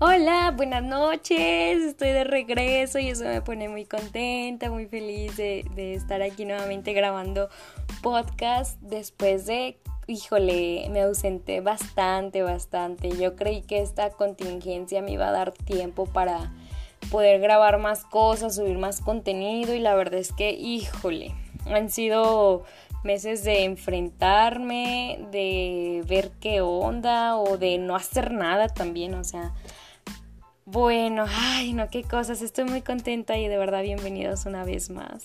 Hola, buenas noches, estoy de regreso y eso me pone muy contenta, muy feliz de, estar aquí nuevamente grabando podcast después de, híjole, me ausenté bastante, bastante. Yo creí que esta contingencia me iba a dar tiempo para poder grabar más cosas, subir más contenido y la verdad es que, híjole, han sido meses de enfrentarme, de ver qué onda o de no hacer nada también, o sea, bueno, ay, no, qué cosas, estoy muy contenta y de verdad bienvenidos una vez más.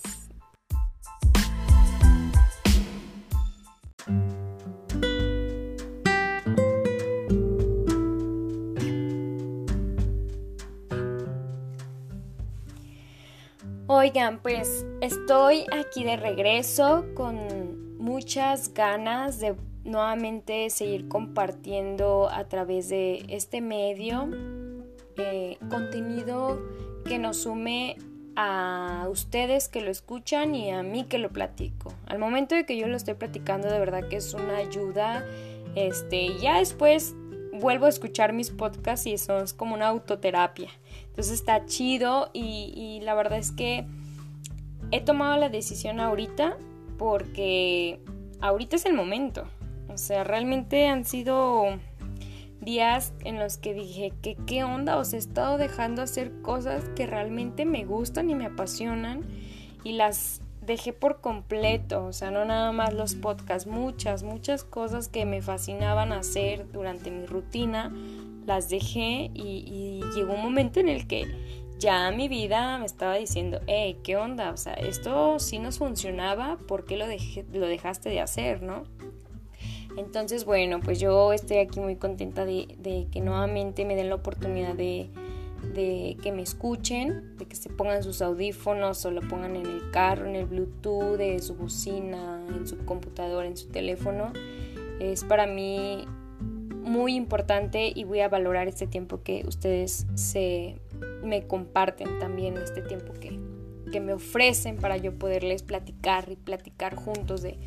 Oigan, pues estoy aquí de regreso con muchas ganas de nuevamente seguir compartiendo a través de este medio contenido que nos sume a ustedes que lo escuchan y a mí que lo platico. Al momento de que yo lo estoy platicando, de verdad que es una ayuda. Este, ya después vuelvo a escuchar mis podcasts y eso es como una autoterapia. Entonces está chido y, la verdad es que he tomado la decisión ahorita porque ahorita es el momento. O sea, realmente han sido días en los que dije que qué onda, os he estado dejando hacer cosas que realmente me gustan y me apasionan y las dejé por completo, o sea, no nada más los podcasts, muchas, muchas cosas que me fascinaban hacer durante mi rutina, las dejé y, llegó un momento en el que ya mi vida me estaba diciendo, hey, ¿qué onda? O sea, esto sí nos funcionaba, ¿por qué lo, lo dejaste de hacer, no? Entonces, bueno, pues yo estoy aquí muy contenta de, que nuevamente me den la oportunidad de, que me escuchen, de que se pongan sus audífonos o lo pongan en el carro, en el Bluetooth, de su bocina, en su computadora, en su teléfono. Es para mí muy importante y voy a valorar este tiempo que ustedes se me comparten también, este tiempo que, que me ofrecen para yo poderles platicar y platicar juntos de,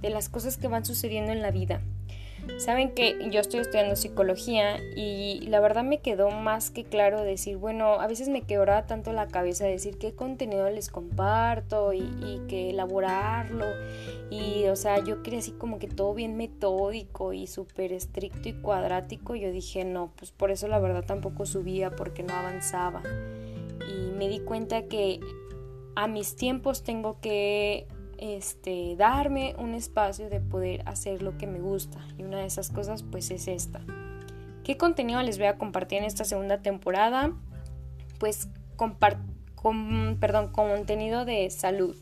de las cosas que van sucediendo en la vida. Saben que yo estoy estudiando psicología y la verdad me quedó más que claro decir, bueno, a veces me quebraba tanto la cabeza decir qué contenido les comparto y, y que elaborarlo. Y, o sea, yo quería así como que todo bien metódico y súper estricto y cuadrático. Yo dije, no, pues por eso la verdad tampoco subía porque no avanzaba. Y me di cuenta que a mis tiempos tengo que este, darme un espacio de poder hacer lo que me gusta. Y una de esas cosas pues es esta. ¿Qué contenido les voy a compartir en esta segunda temporada? Pues con, perdón, contenido de salud,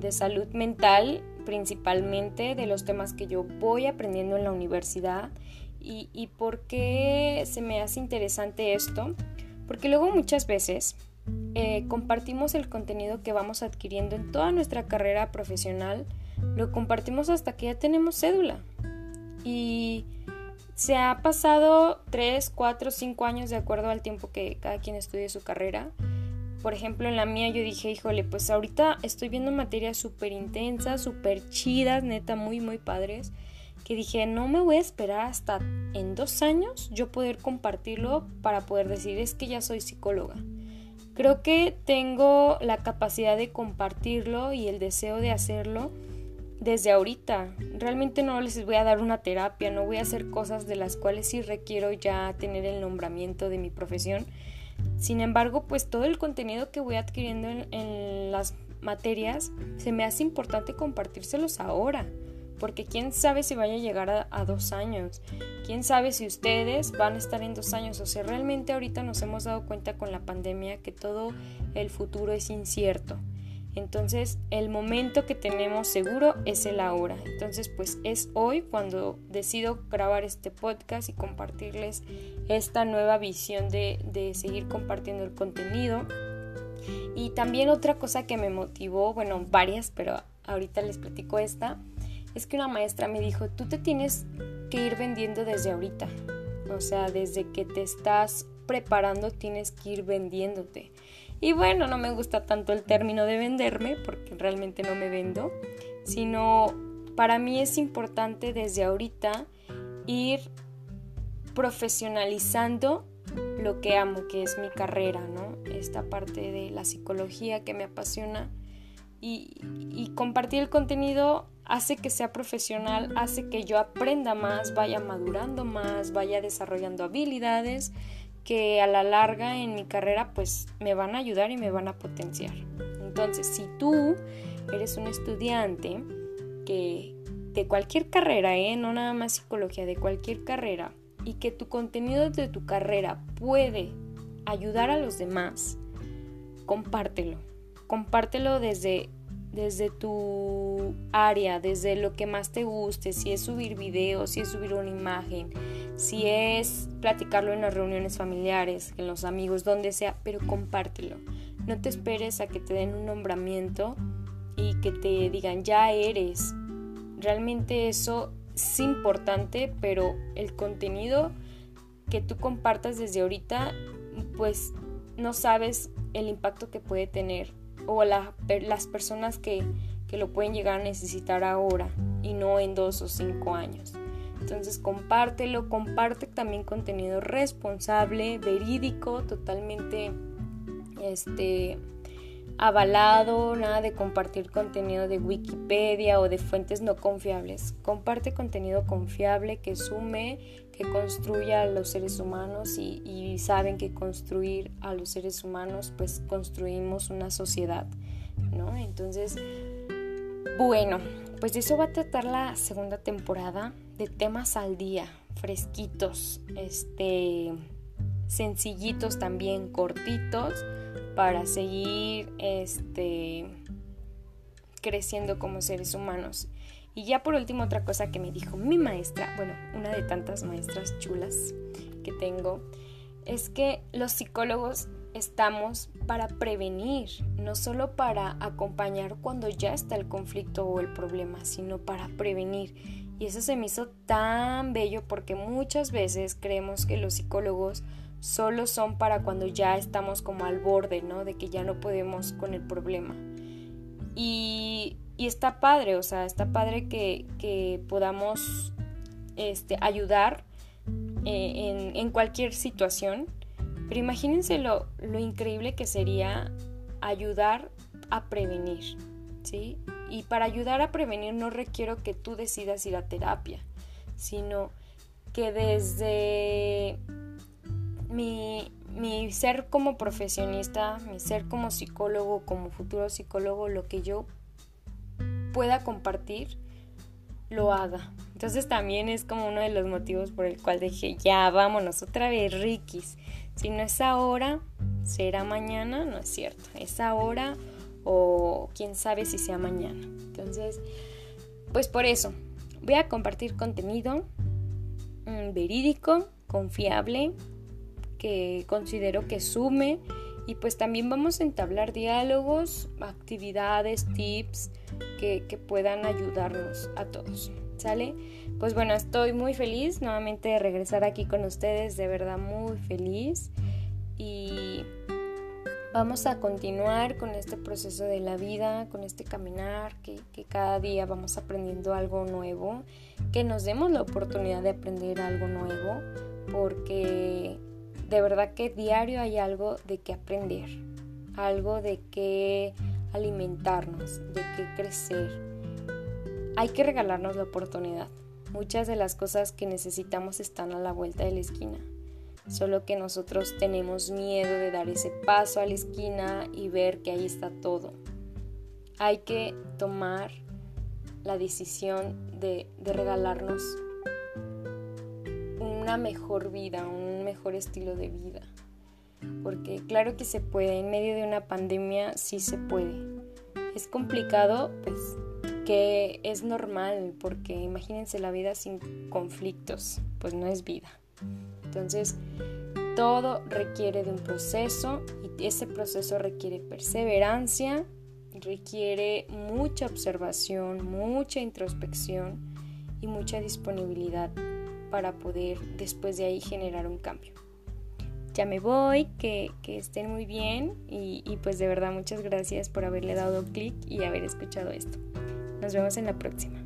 de salud mental principalmente, de los temas que yo voy aprendiendo en la universidad. ¿Y, y por qué se me hace interesante esto? Porque luego muchas veces eh, compartimos el contenido que vamos adquiriendo en toda nuestra carrera profesional, lo compartimos hasta que ya tenemos cédula. Y se ha pasado 3, 4, 5 años de acuerdo al tiempo que cada quien estudie su carrera. Por ejemplo, en la mía yo dije, híjole, pues ahorita estoy viendo materias súper intensas, súper chidas, neta, muy, muy padres, que dije, no me voy a esperar hasta en dos años yo poder compartirlo para poder decir, es que ya soy psicóloga. Creo que tengo la capacidad de compartirlo y el deseo de hacerlo desde ahorita. Realmente no les voy a dar una terapia, no voy a hacer cosas de las cuales sí requiero ya tener el nombramiento de mi profesión. Sin embargo, pues todo el contenido que voy adquiriendo en, las materias se me hace importante compartírselos ahora porque quién sabe si vaya a llegar a, dos años, quién sabe si ustedes van a estar en dos años, o sea, realmente ahorita nos hemos dado cuenta con la pandemia que todo el futuro es incierto. Entonces, el momento que tenemos seguro es el ahora. Entonces, pues es hoy cuando decido grabar este podcast y compartirles esta nueva visión de, de seguir compartiendo el contenido. Y también otra cosa que me motivó, bueno, varias, pero ahorita les platico esta, es que una maestra me dijo, tú te tienes que ir vendiendo desde ahorita. O sea, desde que te estás preparando tienes que ir vendiéndote. Y bueno, no me gusta tanto el término de venderme, porque realmente no me vendo, sino para mí es importante desde ahorita ir profesionalizando lo que amo, que es mi carrera, ¿no? Esta parte de la psicología que me apasiona y, compartir el contenido hace que sea profesional, hace que yo aprenda más, vaya madurando más, vaya desarrollando habilidades que a la larga en mi carrera pues me van a ayudar y me van a potenciar. Entonces, si tú eres un estudiante que de cualquier carrera, ¿eh? no nada más psicología, de cualquier carrera, y que tu contenido de tu carrera puede ayudar a los demás, compártelo. Compártelo desde, desde tu área, desde lo que más te guste, si es subir videos, si es subir una imagen, si es platicarlo en las reuniones familiares, en los amigos, donde sea, pero compártelo. No te esperes a que te den un nombramiento y que te digan ya eres. Realmente eso es importante, pero el contenido que tú compartas desde ahorita, pues no sabes el impacto que puede tener o las personas que, que lo pueden llegar a necesitar ahora y no en dos o cinco años. Entonces compártelo, comparte también contenido responsable, verídico, totalmente este avalado, nada de compartir contenido de Wikipedia o de fuentes no confiables. Comparte contenido confiable que sume, que construya a los seres humanos y, saben que construir a los seres humanos pues construimos una sociedad, ¿no? Entonces, bueno, pues de eso va a tratar la segunda temporada de temas al día, fresquitos, este sencillitos también, cortitos para seguir este, creciendo como seres humanos. Y ya por último otra cosa que me dijo mi maestra, bueno, una de tantas maestras chulas que tengo, es que los psicólogos estamos para prevenir, no solo para acompañar cuando ya está el conflicto o el problema, sino para prevenir. Y eso se me hizo tan bello porque muchas veces creemos que los psicólogos solo son para cuando ya estamos como al borde, ¿no? De que ya no podemos con el problema. Y, está padre, o sea, está padre que, podamos este, ayudar eh, en, cualquier situación. Pero imagínense lo, lo increíble que sería ayudar a prevenir, ¿sí? Y para ayudar a prevenir no requiero que tú decidas ir a terapia, sino que desde mi, ser como profesionista, mi ser como psicólogo, como futuro psicólogo, lo que yo pueda compartir, lo haga. Entonces también es como uno de los motivos por el cual dije, ya vámonos otra vez, Rikis. Si no es ahora, será mañana, no es cierto. Es ahora o quién sabe si sea mañana. Entonces, pues por eso, voy a compartir contenido mm, verídico, confiable, que considero que sume y pues también vamos a entablar diálogos, actividades, tips que, puedan ayudarnos a todos. ¿Sale? Pues bueno, estoy muy feliz nuevamente de regresar aquí con ustedes, de verdad muy feliz. Y vamos a continuar con este proceso de la vida, con este caminar, que, que, cada día vamos aprendiendo algo nuevo, que nos demos la oportunidad de aprender algo nuevo, porque de verdad que diario hay algo de qué aprender, algo de qué alimentarnos, de qué crecer. Hay que regalarnos la oportunidad. Muchas de las cosas que necesitamos están a la vuelta de la esquina. Solo que nosotros tenemos miedo de dar ese paso a la esquina y ver que ahí está todo. Hay que tomar la decisión de, regalarnos una mejor vida, mejor estilo de vida. Porque claro que se puede, en medio de una pandemia sí se puede. Es complicado, pues que es normal, porque imagínense la vida sin conflictos, pues no es vida. Entonces, todo requiere de un proceso y ese proceso requiere perseverancia, requiere mucha observación, mucha introspección y mucha disponibilidad para poder después de ahí generar un cambio. Ya me voy, que, estén muy bien y, y pues de verdad muchas gracias por haberle dado clic y haber escuchado esto. Nos vemos en la próxima.